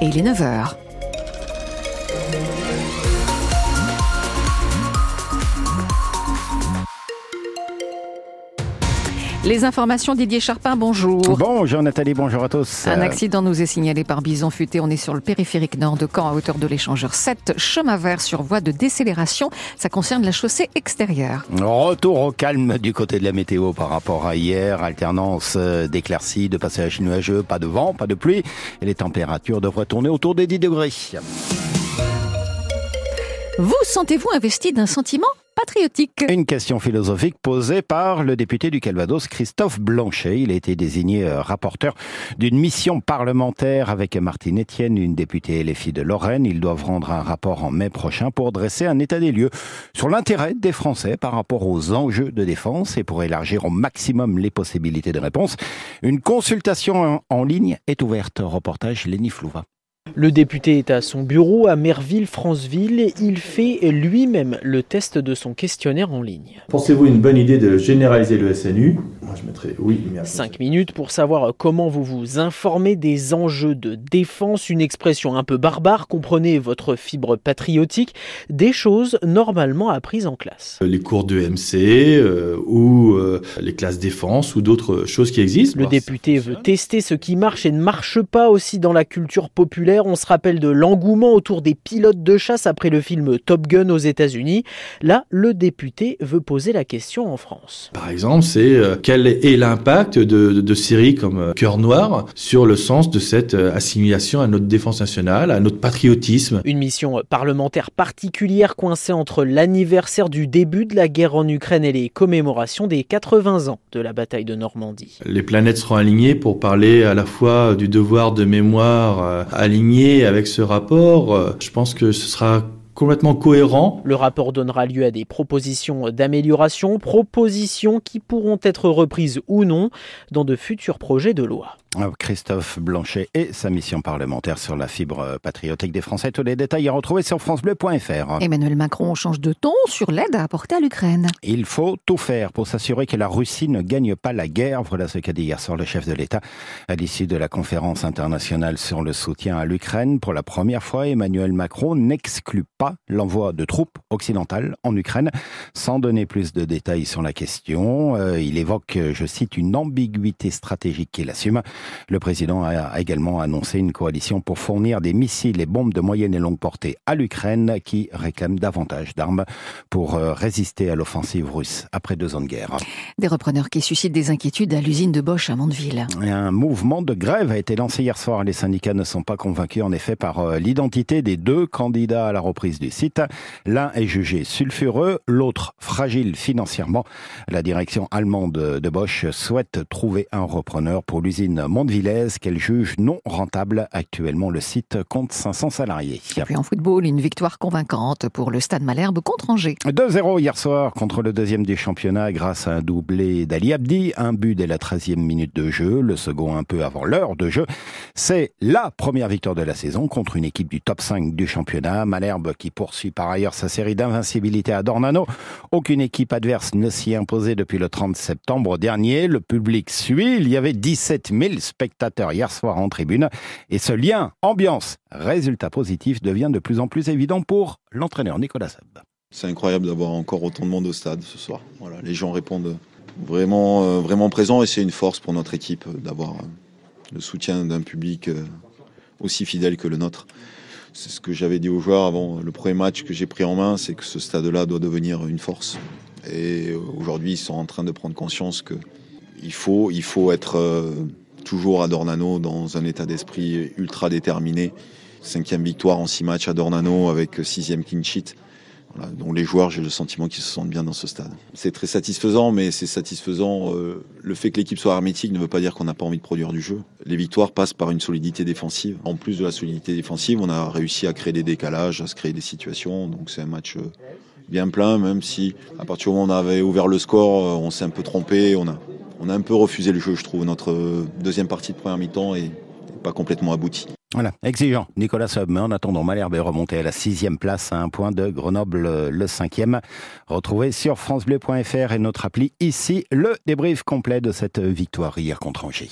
il est 9h. Les informations Didier Charpin, bonjour. Bonjour Nathalie, bonjour à tous. Un accident nous est signalé par Bison Futé. On est sur le périphérique nord de Caen à hauteur de l'échangeur 7, chemin vert sur voie de décélération. Ça concerne la chaussée extérieure. Retour au calme du côté de la météo par rapport à hier. Alternance euh, d'éclaircies, de passages nuageux, pas de vent, pas de pluie. Et les températures devraient tourner autour des 10 degrés. Vous sentez-vous investi d'un sentiment? Une question philosophique posée par le député du Calvados, Christophe Blanchet. Il a été désigné euh, rapporteur d'une mission parlementaire avec Martine Etienne, une députée LFI de Lorraine. Ils doivent rendre un rapport en mai prochain pour dresser un état des lieux sur l'intérêt des Français par rapport aux enjeux de défense et pour élargir au maximum les possibilités de réponse. Une consultation en ligne est ouverte. Reportage Lenny Flouva. Le député est à son bureau à Merville-Franceville. Il fait lui-même le test de son questionnaire en ligne. Pensez-vous une bonne idée de généraliser le SNU Moi, je mettrais oui. Cinq minutes pour savoir comment vous vous informez des enjeux de défense. Une expression un peu barbare. Comprenez votre fibre patriotique. Des choses normalement apprises en classe. Les cours de MC euh, ou euh, les classes défense ou d'autres choses qui existent. Le député veut tester ce qui marche et ne marche pas aussi dans la culture populaire on se rappelle de l'engouement autour des pilotes de chasse après le film Top Gun aux États-Unis. Là, le député veut poser la question en France. Par exemple, c'est euh, quel est l'impact de, séries comme euh, Cœur Noir sur le sens de cette euh, assimilation à notre défense nationale, à notre patriotisme? Une mission parlementaire particulière coincée entre l'anniversaire du début de la guerre en Ukraine et les commémorations des 80 ans de la bataille de Normandie. Les planètes seront alignées pour parler à la fois du devoir de mémoire aligné avec ce rapport, euh, je pense que ce sera complètement cohérent. Le rapport donnera lieu à des propositions d'amélioration, propositions qui pourront être reprises ou non dans de futurs projets de loi. Christophe Blanchet et sa mission parlementaire sur la fibre patriotique des Français. Tous les détails à retrouver sur francebleu.fr. Emmanuel Macron change de ton sur l'aide à apporter à l'Ukraine. Il faut tout faire pour s'assurer que la Russie ne gagne pas la guerre. Voilà ce qu'a dit hier soir le chef de l'État à l'issue de la conférence internationale sur le soutien à l'Ukraine. Pour la première fois, Emmanuel Macron n'exclut pas l'envoi de troupes occidentales en Ukraine. Sans donner plus de détails sur la question, euh, il évoque, je cite, une ambiguïté stratégique qu'il assume. Le président a également annoncé une coalition pour fournir des missiles et bombes de moyenne et longue portée à l'Ukraine qui réclame davantage d'armes pour euh, résister à l'offensive russe après deux ans de guerre. Des repreneurs qui suscitent des inquiétudes à l'usine de Bosch à Mandeville. Un mouvement de grève a été lancé hier soir. Les syndicats ne sont pas convaincus en effet par euh, l'identité des deux candidats à la reprise du site. L'un est jugé sulfureux, l'autre fragile financièrement. La direction allemande de Bosch souhaite trouver un repreneur pour l'usine Mondevillez qu'elle juge non rentable. Actuellement, le site compte 500 salariés. Et puis en football, une victoire convaincante pour le Stade Malherbe contre Angers. 2-0 hier soir contre le deuxième du championnat grâce à un doublé d'Ali Abdi. Un but dès la 13e minute de jeu, le second un peu avant l'heure de jeu. C'est la première victoire de la saison contre une équipe du top 5 du championnat. Malherbe qui poursuit par ailleurs sa série d'invincibilité à Dornano. Aucune équipe adverse ne s'y est imposée depuis le 30 septembre dernier. Le public suit. Il y avait 17 000 spectateurs hier soir en tribune. Et ce lien, ambiance, résultat positif devient de plus en plus évident pour l'entraîneur Nicolas Seb. C'est incroyable d'avoir encore autant de monde au stade ce soir. Voilà, les gens répondent vraiment, euh, vraiment présents et c'est une force pour notre équipe d'avoir euh, le soutien d'un public euh, aussi fidèle que le nôtre. C'est ce que j'avais dit aux joueurs avant le premier match que j'ai pris en main, c'est que ce stade-là doit devenir une force. Et aujourd'hui, ils sont en train de prendre conscience que il faut, il faut être toujours à Dornano dans un état d'esprit ultra déterminé. Cinquième victoire en six matchs à Dornano avec sixième clean sheet. Donc les joueurs, j'ai le sentiment qu'ils se sentent bien dans ce stade. C'est très satisfaisant, mais c'est satisfaisant. Euh, le fait que l'équipe soit hermétique ne veut pas dire qu'on n'a pas envie de produire du jeu. Les victoires passent par une solidité défensive. En plus de la solidité défensive, on a réussi à créer des décalages, à se créer des situations. Donc c'est un match euh, bien plein, même si à partir du moment où on avait ouvert le score, euh, on s'est un peu trompé. On a, on a un peu refusé le jeu, je trouve. Notre deuxième partie de première mi-temps est pas complètement aboutie. Voilà, exigeant. Nicolas Sob, mais en attendant, Malherbe est remonté à la sixième place à un point de Grenoble, le cinquième. Retrouvez sur francebleu.fr et notre appli ici le débrief complet de cette victoire hier contre Angers.